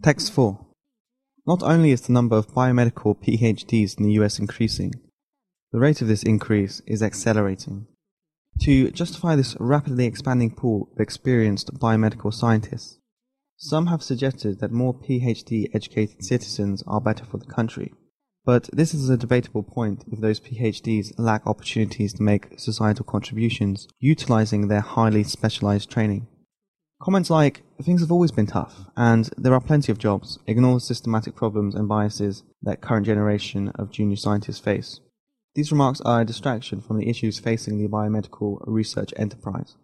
Text 4. Not only is the number of biomedical PhDs in the US increasing, the rate of this increase is accelerating. To justify this rapidly expanding pool of experienced biomedical scientists, some have suggested that more PhD educated citizens are better for the country. But this is a debatable point if those PhDs lack opportunities to make societal contributions utilizing their highly specialized training. Comments like, things have always been tough, and there are plenty of jobs, ignore the systematic problems and biases that current generation of junior scientists face. These remarks are a distraction from the issues facing the biomedical research enterprise,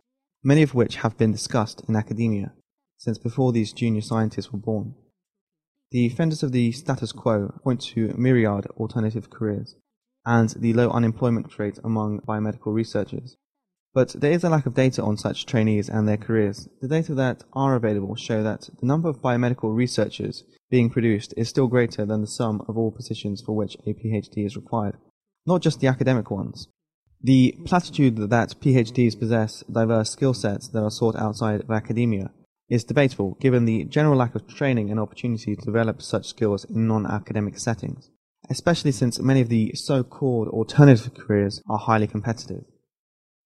many of which have been discussed in academia since before these junior scientists were born. The defenders of the status quo point to myriad alternative careers and the low unemployment rate among biomedical researchers. But there is a lack of data on such trainees and their careers. The data that are available show that the number of biomedical researchers being produced is still greater than the sum of all positions for which a PhD is required not just the academic ones. The platitude that PhDs possess diverse skill sets that are sought outside of academia is debatable given the general lack of training and opportunity to develop such skills in non-academic settings, especially since many of the so-called alternative careers are highly competitive.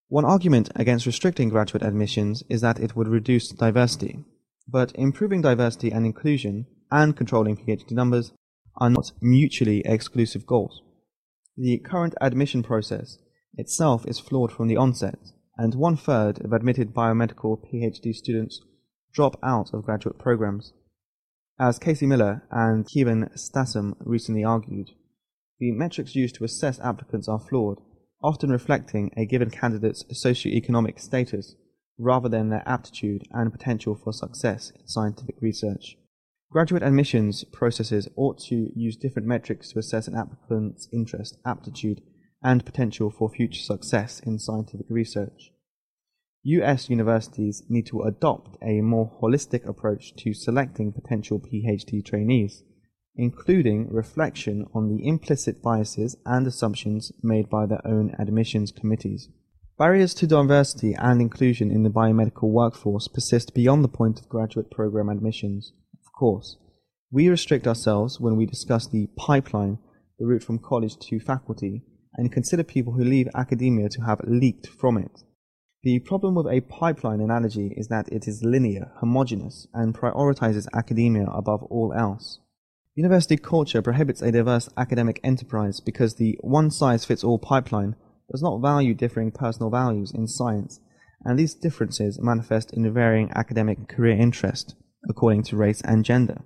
One argument against restricting graduate admissions is that it would reduce diversity, but improving diversity and inclusion and controlling PhD numbers are not mutually exclusive goals. The current admission process itself is flawed from the onset, and one third of admitted biomedical PhD students drop out of graduate programs. As Casey Miller and Kevin Stassun recently argued, the metrics used to assess applicants are flawed, often reflecting a given candidate's socioeconomic status rather than their aptitude and potential for success in scientific research. Graduate admissions processes ought to use different metrics to assess an applicant's interest, aptitude, and potential for future success in scientific research. US universities need to adopt a more holistic approach to selecting potential PhD trainees, including reflection on the implicit biases and assumptions made by their own admissions committees. Barriers to diversity and inclusion in the biomedical workforce persist beyond the point of graduate program admissions of course. We restrict ourselves when we discuss the pipeline, the route from college to faculty, and consider people who leave academia to have leaked from it. The problem with a pipeline analogy is that it is linear, homogeneous, and prioritizes academia above all else. University culture prohibits a diverse academic enterprise because the one size fits all pipeline does not value differing personal values in science, and these differences manifest in varying academic career interest according to race and gender.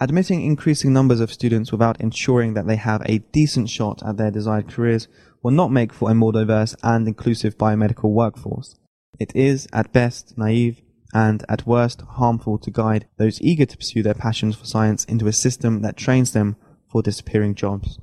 Admitting increasing numbers of students without ensuring that they have a decent shot at their desired careers will not make for a more diverse and inclusive biomedical workforce. It is, at best, naive and, at worst, harmful to guide those eager to pursue their passions for science into a system that trains them for disappearing jobs.